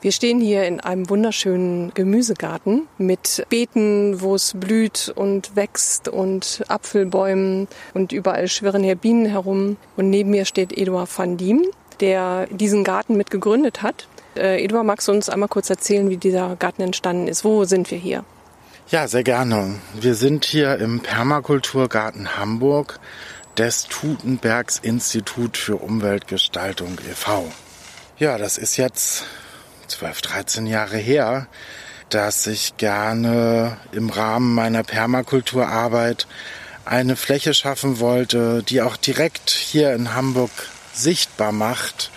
Wir stehen hier in einem wunderschönen Gemüsegarten mit Beeten, wo es blüht und wächst und Apfelbäumen und überall schwirren hier Bienen herum. Und neben mir steht Eduard van Diem, der diesen Garten mit gegründet hat. Äh, Eduard, magst du uns einmal kurz erzählen, wie dieser Garten entstanden ist? Wo sind wir hier? Ja, sehr gerne. Wir sind hier im Permakulturgarten Hamburg des Tutenbergs Institut für Umweltgestaltung e.V. Ja, das ist jetzt 12, 13 Jahre her, dass ich gerne im Rahmen meiner Permakulturarbeit eine Fläche schaffen wollte, die auch direkt hier in Hamburg sichtbar macht,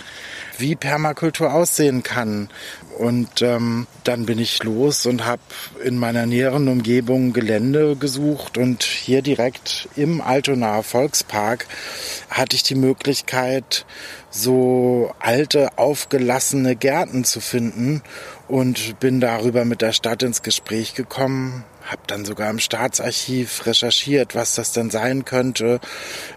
wie Permakultur aussehen kann. Und ähm, dann bin ich los und habe in meiner näheren Umgebung Gelände gesucht und hier direkt im Altonaer Volkspark hatte ich die Möglichkeit, so alte, aufgelassene Gärten zu finden und bin darüber mit der Stadt ins Gespräch gekommen, habe dann sogar im Staatsarchiv recherchiert, was das denn sein könnte,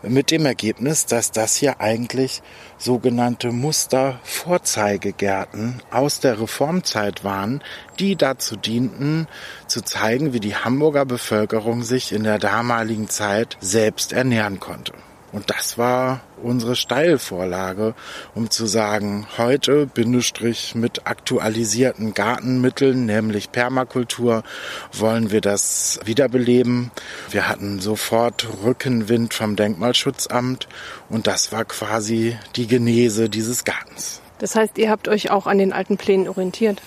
mit dem Ergebnis, dass das hier eigentlich sogenannte Mustervorzeigegärten aus der Reformzeit waren, die dazu dienten, zu zeigen, wie die Hamburger Bevölkerung sich in der damaligen Zeit selbst ernähren konnte. Und das war unsere Steilvorlage, um zu sagen, heute Bindestrich mit aktualisierten Gartenmitteln, nämlich Permakultur, wollen wir das wiederbeleben. Wir hatten sofort Rückenwind vom Denkmalschutzamt und das war quasi die Genese dieses Gartens. Das heißt, ihr habt euch auch an den alten Plänen orientiert?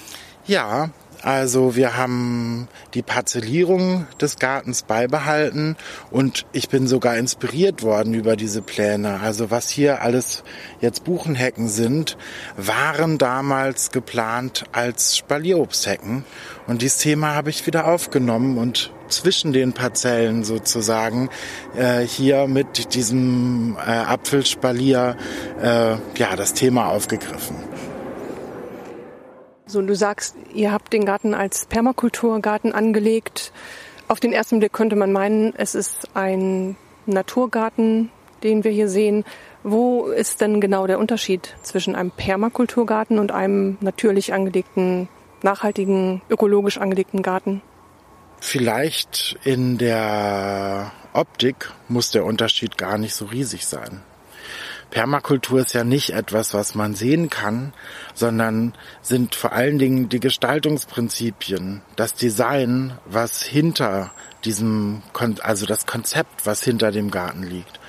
Ja, also wir haben die Parzellierung des Gartens beibehalten und ich bin sogar inspiriert worden über diese Pläne. Also was hier alles jetzt Buchenhecken sind, waren damals geplant als Spalierobsthecken. Und dieses Thema habe ich wieder aufgenommen und zwischen den Parzellen sozusagen äh, hier mit diesem äh, Apfelspalier äh, ja das Thema aufgegriffen. So, du sagst, ihr habt den Garten als Permakulturgarten angelegt. Auf den ersten Blick könnte man meinen, es ist ein Naturgarten, den wir hier sehen. Wo ist denn genau der Unterschied zwischen einem Permakulturgarten und einem natürlich angelegten, nachhaltigen, ökologisch angelegten Garten? Vielleicht in der Optik muss der Unterschied gar nicht so riesig sein. Permakultur ist ja nicht etwas, was man sehen kann, sondern sind vor allen Dingen die Gestaltungsprinzipien, das Design, was hinter diesem, also das Konzept, was hinter dem Garten liegt.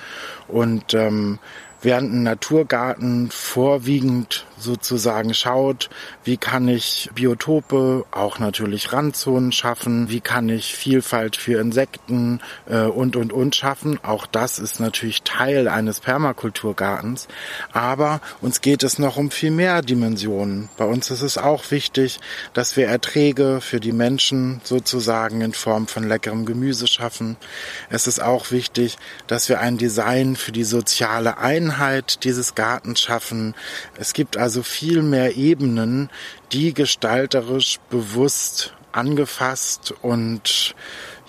Und ähm, während ein Naturgarten vorwiegend sozusagen schaut, wie kann ich Biotope, auch natürlich Randzonen schaffen, wie kann ich Vielfalt für Insekten äh, und und und schaffen. Auch das ist natürlich Teil eines Permakulturgartens. Aber uns geht es noch um viel mehr Dimensionen. Bei uns ist es auch wichtig, dass wir Erträge für die Menschen sozusagen in Form von leckerem Gemüse schaffen. Es ist auch wichtig, dass wir ein Design für die soziale Einheit dieses Gartens schaffen. Es gibt also also viel mehr Ebenen, die gestalterisch bewusst angefasst und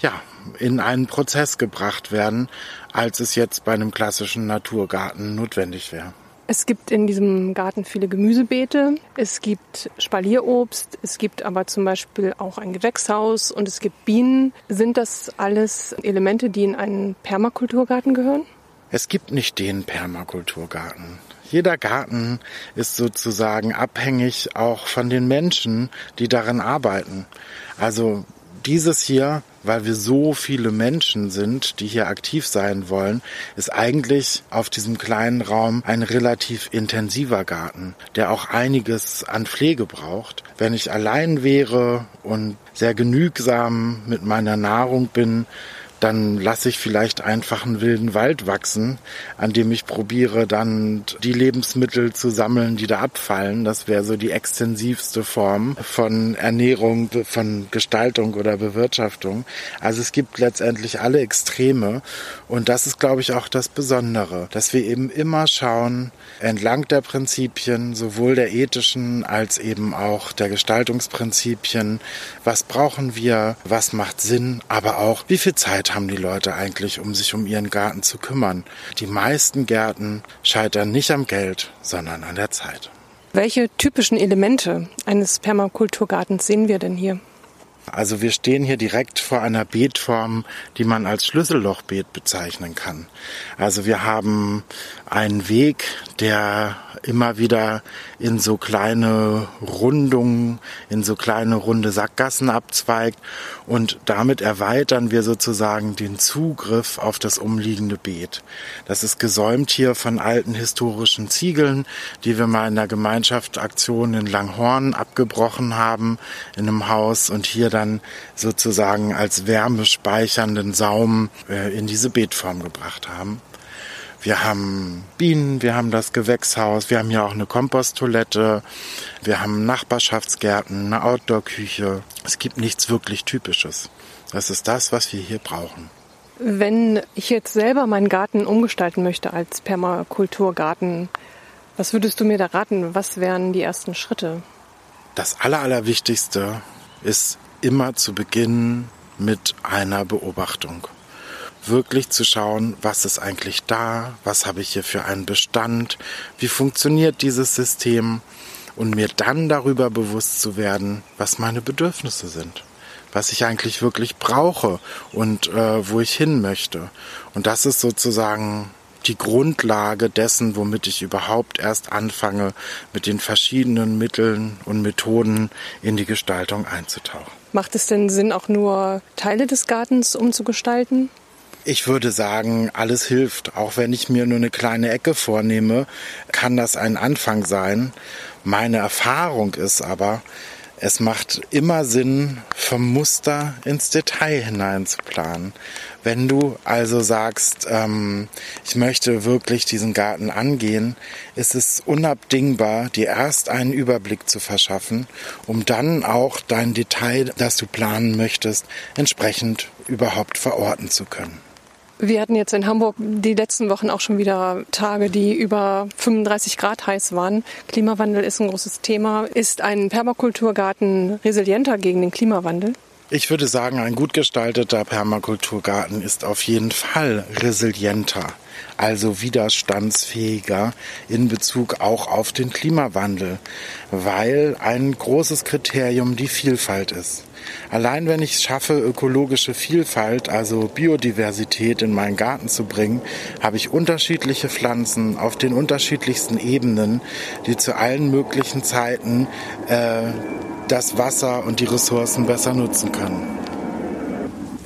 ja, in einen Prozess gebracht werden, als es jetzt bei einem klassischen Naturgarten notwendig wäre. Es gibt in diesem Garten viele Gemüsebeete, es gibt Spalierobst, es gibt aber zum Beispiel auch ein Gewächshaus und es gibt Bienen. Sind das alles Elemente, die in einen Permakulturgarten gehören? Es gibt nicht den Permakulturgarten. Jeder Garten ist sozusagen abhängig auch von den Menschen, die darin arbeiten. Also dieses hier, weil wir so viele Menschen sind, die hier aktiv sein wollen, ist eigentlich auf diesem kleinen Raum ein relativ intensiver Garten, der auch einiges an Pflege braucht. Wenn ich allein wäre und sehr genügsam mit meiner Nahrung bin, dann lasse ich vielleicht einfach einen wilden Wald wachsen, an dem ich probiere dann die Lebensmittel zu sammeln, die da abfallen. Das wäre so die extensivste Form von Ernährung, von Gestaltung oder Bewirtschaftung. Also es gibt letztendlich alle Extreme und das ist, glaube ich, auch das Besondere, dass wir eben immer schauen, entlang der Prinzipien, sowohl der ethischen als eben auch der Gestaltungsprinzipien, was brauchen wir, was macht Sinn, aber auch wie viel Zeit haben die Leute eigentlich, um sich um ihren Garten zu kümmern? Die meisten Gärten scheitern nicht am Geld, sondern an der Zeit. Welche typischen Elemente eines Permakulturgartens sehen wir denn hier? Also wir stehen hier direkt vor einer Beetform, die man als Schlüssellochbeet bezeichnen kann. Also wir haben einen Weg, der immer wieder in so kleine Rundungen, in so kleine runde Sackgassen abzweigt und damit erweitern wir sozusagen den Zugriff auf das umliegende Beet. Das ist gesäumt hier von alten historischen Ziegeln, die wir mal in der Gemeinschaftsaktion in Langhorn abgebrochen haben in einem Haus und hier dann sozusagen als wärmespeichernden Saum äh, in diese Beetform gebracht haben. Wir haben Bienen, wir haben das Gewächshaus, wir haben hier auch eine Komposttoilette, wir haben Nachbarschaftsgärten, eine Outdoor-Küche. Es gibt nichts wirklich Typisches. Das ist das, was wir hier brauchen. Wenn ich jetzt selber meinen Garten umgestalten möchte als Permakulturgarten, was würdest du mir da raten? Was wären die ersten Schritte? Das Allerwichtigste ist immer zu beginnen mit einer Beobachtung wirklich zu schauen, was ist eigentlich da, was habe ich hier für einen Bestand, wie funktioniert dieses System und mir dann darüber bewusst zu werden, was meine Bedürfnisse sind, was ich eigentlich wirklich brauche und äh, wo ich hin möchte. Und das ist sozusagen die Grundlage dessen, womit ich überhaupt erst anfange, mit den verschiedenen Mitteln und Methoden in die Gestaltung einzutauchen. Macht es denn Sinn, auch nur Teile des Gartens umzugestalten? Ich würde sagen, alles hilft. Auch wenn ich mir nur eine kleine Ecke vornehme, kann das ein Anfang sein. Meine Erfahrung ist aber, es macht immer Sinn, vom Muster ins Detail hinein zu planen. Wenn du also sagst, ähm, ich möchte wirklich diesen Garten angehen, ist es unabdingbar, dir erst einen Überblick zu verschaffen, um dann auch dein Detail, das du planen möchtest, entsprechend überhaupt verorten zu können. Wir hatten jetzt in Hamburg die letzten Wochen auch schon wieder Tage, die über 35 Grad heiß waren. Klimawandel ist ein großes Thema. Ist ein Permakulturgarten resilienter gegen den Klimawandel? Ich würde sagen, ein gut gestalteter Permakulturgarten ist auf jeden Fall resilienter, also widerstandsfähiger in Bezug auch auf den Klimawandel, weil ein großes Kriterium die Vielfalt ist. Allein wenn ich es schaffe, ökologische Vielfalt, also Biodiversität in meinen Garten zu bringen, habe ich unterschiedliche Pflanzen auf den unterschiedlichsten Ebenen, die zu allen möglichen Zeiten äh, das Wasser und die Ressourcen besser nutzen können.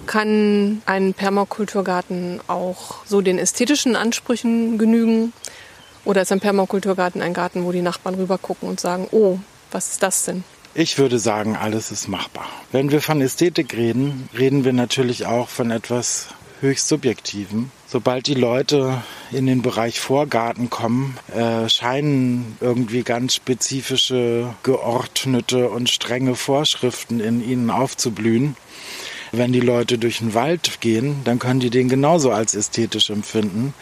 Kann ein Permakulturgarten auch so den ästhetischen Ansprüchen genügen? Oder ist ein Permakulturgarten ein Garten, wo die Nachbarn rüber gucken und sagen, oh, was ist das denn? Ich würde sagen, alles ist machbar. Wenn wir von Ästhetik reden, reden wir natürlich auch von etwas höchst Subjektivem. Sobald die Leute in den Bereich Vorgarten kommen, äh, scheinen irgendwie ganz spezifische, geordnete und strenge Vorschriften in ihnen aufzublühen. Wenn die Leute durch den Wald gehen, dann können die den genauso als ästhetisch empfinden.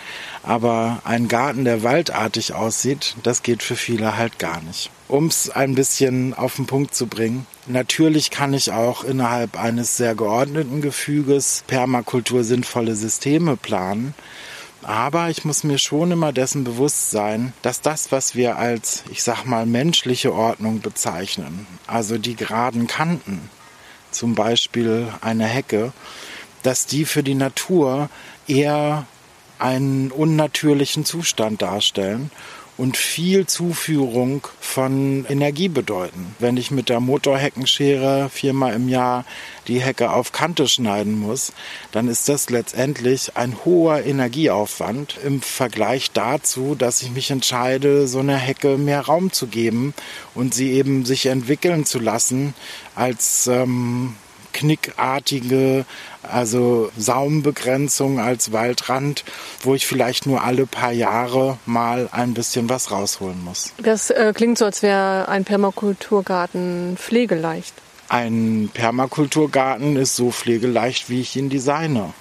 Aber ein Garten, der waldartig aussieht, das geht für viele halt gar nicht. Um es ein bisschen auf den Punkt zu bringen, natürlich kann ich auch innerhalb eines sehr geordneten Gefüges Permakultur sinnvolle Systeme planen. Aber ich muss mir schon immer dessen bewusst sein, dass das, was wir als, ich sag mal, menschliche Ordnung bezeichnen, also die geraden Kanten, zum Beispiel eine Hecke, dass die für die Natur eher einen unnatürlichen Zustand darstellen und viel Zuführung von Energie bedeuten. Wenn ich mit der Motorheckenschere viermal im Jahr die Hecke auf Kante schneiden muss, dann ist das letztendlich ein hoher Energieaufwand im Vergleich dazu, dass ich mich entscheide, so einer Hecke mehr Raum zu geben und sie eben sich entwickeln zu lassen als ähm, knickartige, also Saumbegrenzung als Waldrand, wo ich vielleicht nur alle paar Jahre mal ein bisschen was rausholen muss. Das äh, klingt so, als wäre ein Permakulturgarten pflegeleicht. Ein Permakulturgarten ist so pflegeleicht, wie ich ihn designe.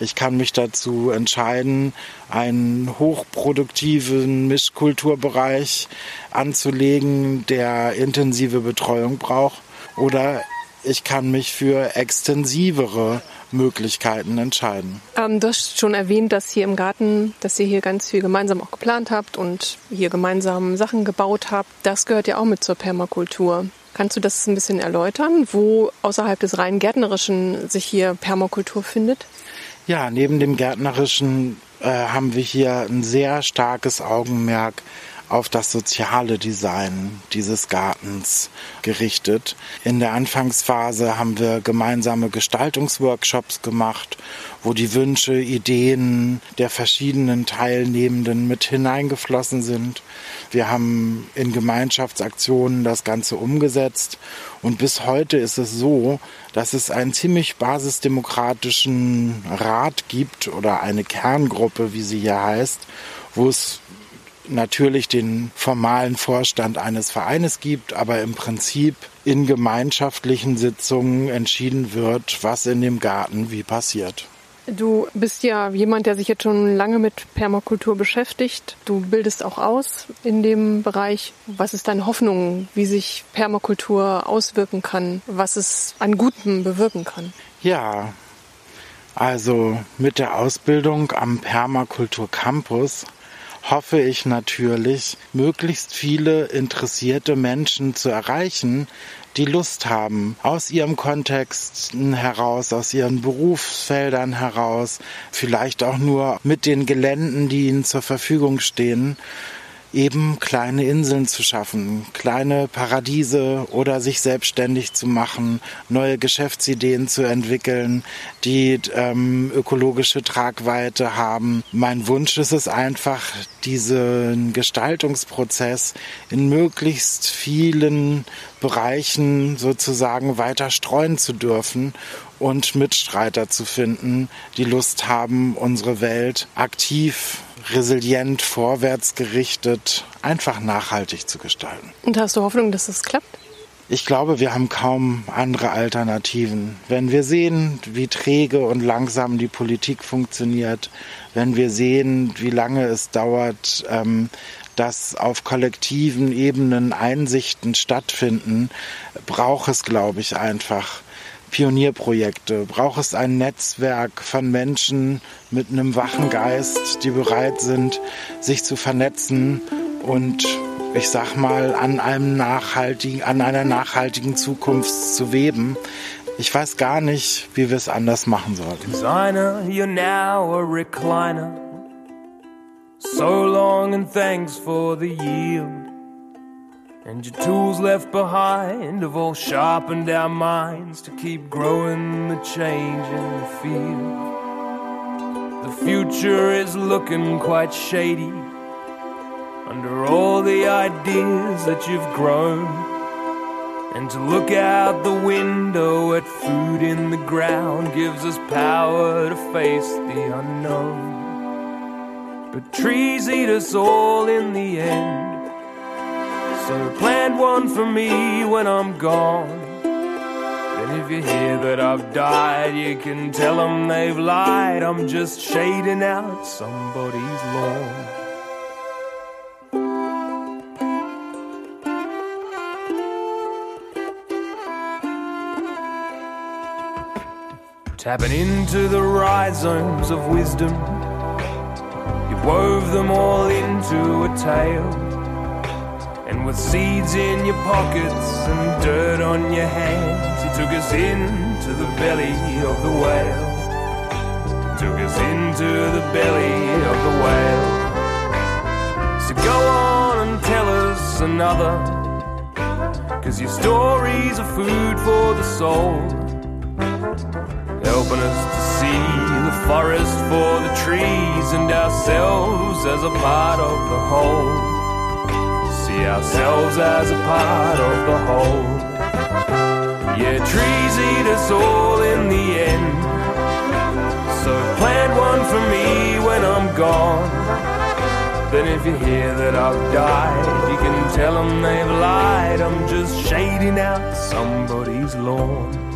Ich kann mich dazu entscheiden, einen hochproduktiven Mischkulturbereich anzulegen, der intensive Betreuung braucht. Oder ich kann mich für extensivere Möglichkeiten entscheiden. Ähm, du hast schon erwähnt, dass hier im Garten, dass ihr hier ganz viel gemeinsam auch geplant habt und hier gemeinsam Sachen gebaut habt. Das gehört ja auch mit zur Permakultur. Kannst du das ein bisschen erläutern, wo außerhalb des rein gärtnerischen sich hier Permakultur findet? Ja, neben dem gärtnerischen äh, haben wir hier ein sehr starkes Augenmerk auf das soziale Design dieses Gartens gerichtet. In der Anfangsphase haben wir gemeinsame Gestaltungsworkshops gemacht, wo die Wünsche, Ideen der verschiedenen Teilnehmenden mit hineingeflossen sind. Wir haben in Gemeinschaftsaktionen das Ganze umgesetzt und bis heute ist es so, dass es einen ziemlich basisdemokratischen Rat gibt oder eine Kerngruppe, wie sie hier heißt, wo es natürlich den formalen Vorstand eines Vereines gibt, aber im Prinzip in gemeinschaftlichen Sitzungen entschieden wird, was in dem Garten wie passiert. Du bist ja jemand, der sich jetzt schon lange mit Permakultur beschäftigt. Du bildest auch aus in dem Bereich. Was ist deine Hoffnung, wie sich Permakultur auswirken kann, was es an Gutem bewirken kann? Ja, also mit der Ausbildung am Permakultur Campus hoffe ich natürlich, möglichst viele interessierte Menschen zu erreichen, die Lust haben, aus ihrem Kontext heraus, aus ihren Berufsfeldern heraus, vielleicht auch nur mit den Geländen, die ihnen zur Verfügung stehen, eben kleine Inseln zu schaffen, kleine Paradiese oder sich selbstständig zu machen, neue Geschäftsideen zu entwickeln, die ähm, ökologische Tragweite haben. Mein Wunsch ist es einfach, diesen Gestaltungsprozess in möglichst vielen Bereichen sozusagen weiter streuen zu dürfen und Mitstreiter zu finden, die Lust haben, unsere Welt aktiv resilient, vorwärtsgerichtet, einfach nachhaltig zu gestalten. Und hast du Hoffnung, dass das klappt? Ich glaube, wir haben kaum andere Alternativen. Wenn wir sehen, wie träge und langsam die Politik funktioniert, wenn wir sehen, wie lange es dauert, ähm, dass auf kollektiven Ebenen Einsichten stattfinden, braucht es, glaube ich, einfach Pionierprojekte, braucht es ein Netzwerk von Menschen mit einem wachen Geist, die bereit sind, sich zu vernetzen und ich sag mal, an einem nachhaltigen, an einer nachhaltigen Zukunft zu weben. Ich weiß gar nicht, wie wir es anders machen sollten. Designer, you're now a recliner. So long and thanks for the yield. And your tools left behind have all sharpened our minds to keep growing the change in the field. The future is looking quite shady under all the ideas that you've grown. And to look out the window at food in the ground gives us power to face the unknown. But trees eat us all in the end. So plant one for me when I'm gone. And if you hear that I've died, you can tell them they've lied. I'm just shading out somebody's lawn. Tapping into the rhizomes of wisdom, you wove them all into a tale. And with seeds in your pockets and dirt on your hands, he took us into the belly of the whale. Took us into the belly of the whale. So go on and tell us another. Cause your stories are food for the soul. Helping us to see the forest for the trees and ourselves as a part of the whole see ourselves as a part of the whole. Yeah, trees eat us all in the end. So plant one for me when I'm gone. Then if you hear that I've died, you can tell them they've lied. I'm just shading out somebody's lawn.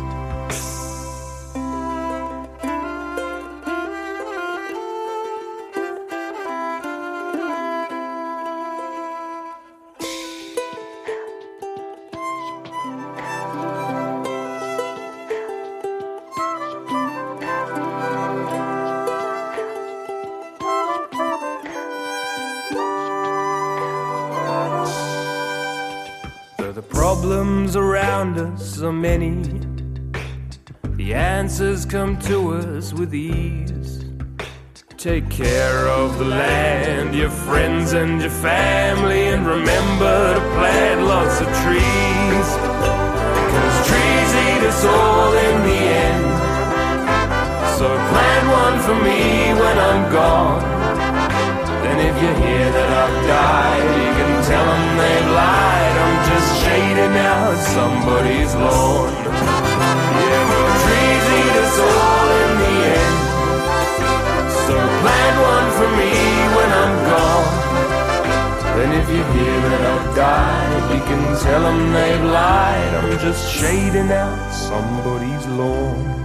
Problems around us are many. The answers come to us with ease. Take care of the land, your friends and your family, and remember to plant lots of trees. Cause trees eat us all in the end. So plant one for me when I'm gone. Then if you hear that I've died, you can tell them they've lied. Shading out somebody's lawn. Yeah, but trees eat us all in the end. So plant one for me when I'm gone. And if you hear that I've died, you can tell them they've lied. I'm just shading out somebody's lawn.